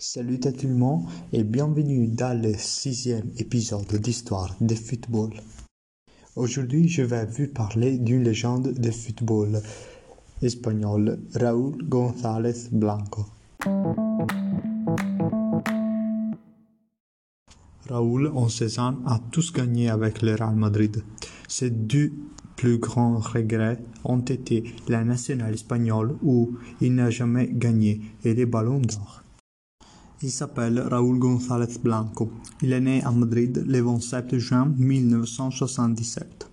Salut à tout le monde et bienvenue dans le sixième épisode d'Histoire de football. Aujourd'hui, je vais vous parler d'une légende de football espagnol, Raúl González Blanco. Raúl, en 16 ans, a tous gagné avec le Real Madrid. Ses deux plus grands regrets ont été la nationale espagnole où il n'a jamais gagné et les ballons d'or. Il s'appelle Raúl González Blanco. Il est né à Madrid le 27 juin 1977.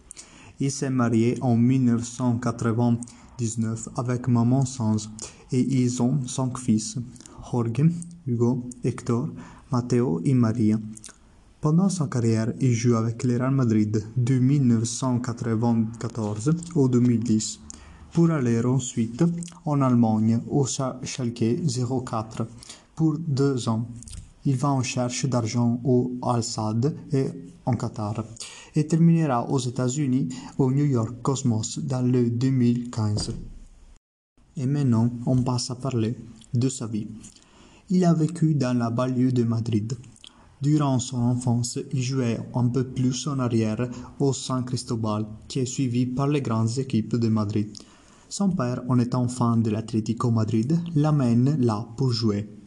Il s'est marié en 1999 avec maman Sanz et ils ont cinq fils, Jorge, Hugo, Héctor, Matteo et Maria. Pendant sa carrière, il joue avec le Real Madrid de 1994 au 2010 pour aller ensuite en Allemagne au Schalke 04 pour deux ans. Il va en cherche d'argent au Al-Sad et en Qatar et terminera aux États-Unis au New York Cosmos dans le 2015. Et maintenant, on passe à parler de sa vie. Il a vécu dans la banlieue de Madrid. Durant son enfance, il jouait un peu plus en arrière au San Cristobal, qui est suivi par les grandes équipes de Madrid. Son père, en étant fan de l'Atlético Madrid, l'amène là pour jouer.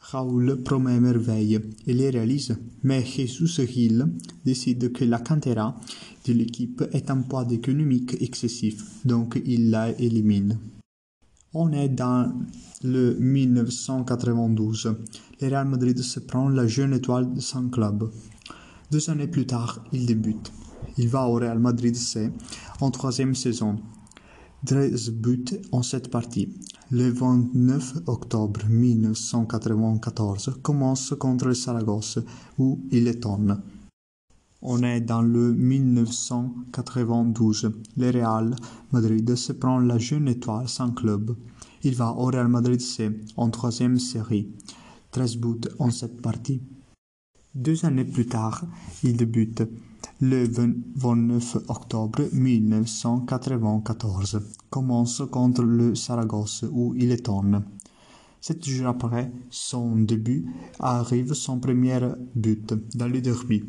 Raoul promet merveille et les réalise, mais Jesus Gil décide que la cantera de l'équipe est un poids économique excessif, donc il la élimine. On est dans le 1992. Le Real Madrid se prend la jeune étoile de son club. Deux années plus tard, il débute. Il va au Real Madrid C en troisième saison. 13 buts en cette partie. Le 29 octobre 1994 commence contre Saragosse où il étonne. On est dans le 1992. Le Real Madrid se prend la jeune étoile sans club. Il va au Real Madrid C en troisième série. 13 buts en cette partie. Deux années plus tard, il débute le 29 octobre 1994. Commence contre le Saragosse où il étonne. Sept jours après son début arrive son premier but dans le derby.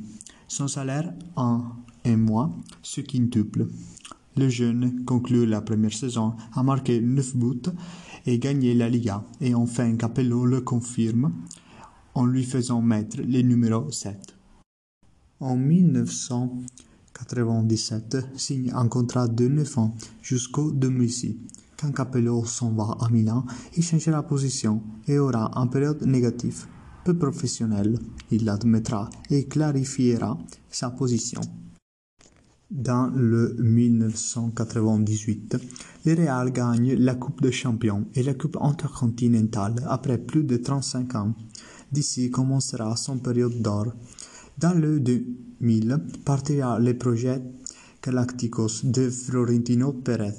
Son salaire en un mois se quintuple. Le jeune conclut la première saison, a marqué 9 buts et gagné la Liga. Et enfin Capello le confirme en lui faisant mettre le numéro 7. En 1997, signe un contrat de 9 ans jusqu'au 2006. Quand Capello s'en va à Milan, il changera position et aura une période négative, peu professionnelle. Il l'admettra et clarifiera sa position. Dans le 1998, le Real gagne la Coupe des Champions et la Coupe intercontinentale après plus de 35 ans. D'ici commencera son période d'or. Dans le 2000 partira le projet Galacticos de Florentino Pérez,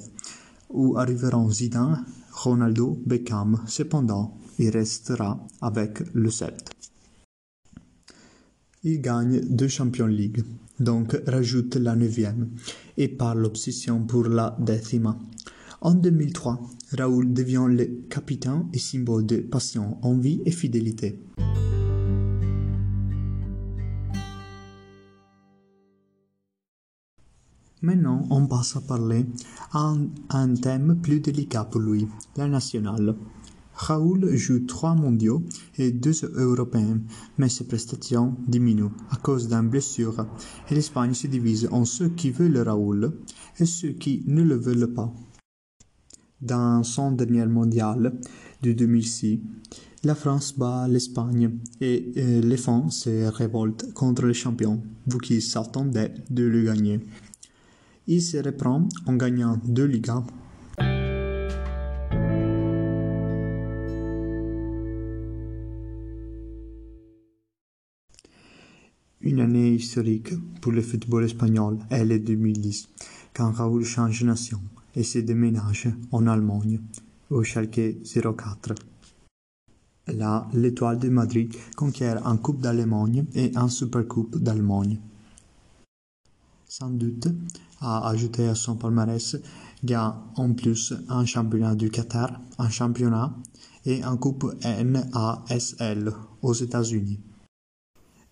où arriveront Zidane, Ronaldo, Beckham. Cependant, il restera avec le Celta. Il gagne deux Champions League, donc rajoute la neuvième, et par l'obsession pour la décima. En 2003, Raoul devient le capitaine et symbole de passion, envie et fidélité. Maintenant, on passe à parler un, un thème plus délicat pour lui, la nationale. Raoul joue trois mondiaux et deux européens, mais ses prestations diminuent à cause d'une blessure et l'Espagne se divise en ceux qui veulent Raoul et ceux qui ne le veulent pas. Dans son dernier mondial de 2006, la France bat l'Espagne et les fans se révoltent contre les champions, vu qu'ils s'attendaient de le gagner. Il se reprend en gagnant deux Ligas. Une année historique pour le football espagnol est le 2010, quand Raoul change de nation et se déménage en Allemagne, au Schalke 04. Là, l'étoile de Madrid conquiert un Coupe d'Allemagne et un Supercoupe d'Allemagne. Sans doute, a ajouté à son palmarès gagne en plus un championnat du Qatar, un championnat et en Coupe NASL aux États-Unis.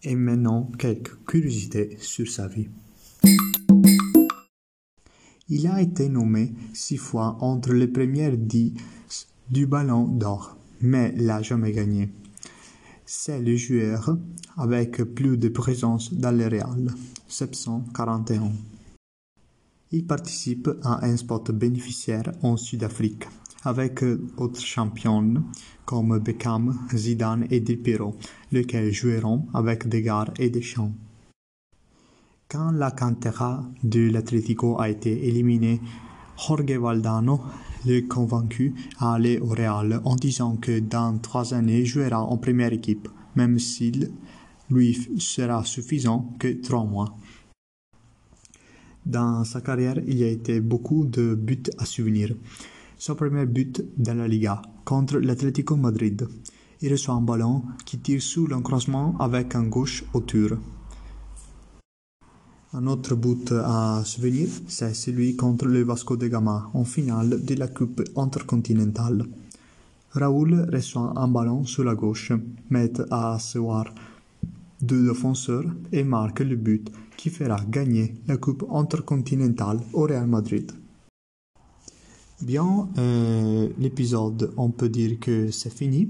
Et maintenant, quelques curiosités sur sa vie. Il a été nommé six fois entre les premières dix du Ballon d'Or, mais l'a jamais gagné. C'est le joueur avec plus de présence dans le Real, 741. Il participe à un spot bénéficiaire en Sud-Afrique avec d'autres champions comme Beckham, Zidane et Del Piero, lesquels joueront avec des gares et des champs. Quand la cantera de l'Atlético a été éliminée, Jorge Valdano, le convaincu, a allé au Real en disant que dans trois années il jouera en première équipe, même s'il lui sera suffisant que trois mois. Dans sa carrière, il y a été beaucoup de buts à souvenir. Son premier but dans la Liga, contre l'Atlético Madrid. Il reçoit un ballon qui tire sous l'encroissement avec un gauche autour. Un autre but à souvenir, c'est celui contre le Vasco de Gama en finale de la Coupe intercontinentale. Raoul reçoit un ballon sur la gauche, met à asseoir deux défenseurs et marque le but qui fera gagner la Coupe intercontinentale au Real Madrid. Bien, euh, l'épisode, on peut dire que c'est fini.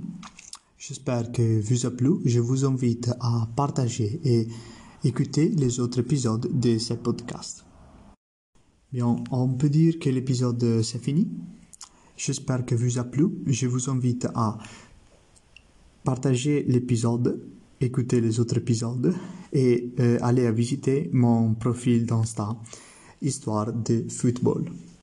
J'espère que vous a plu. Je vous invite à partager et écouter les autres épisodes de ce podcast. Bien, on peut dire que l'épisode c'est fini. J'espère que vous a plu. Je vous invite à partager l'épisode, écouter les autres épisodes et euh, aller à visiter mon profil d'Insta, Histoire de football.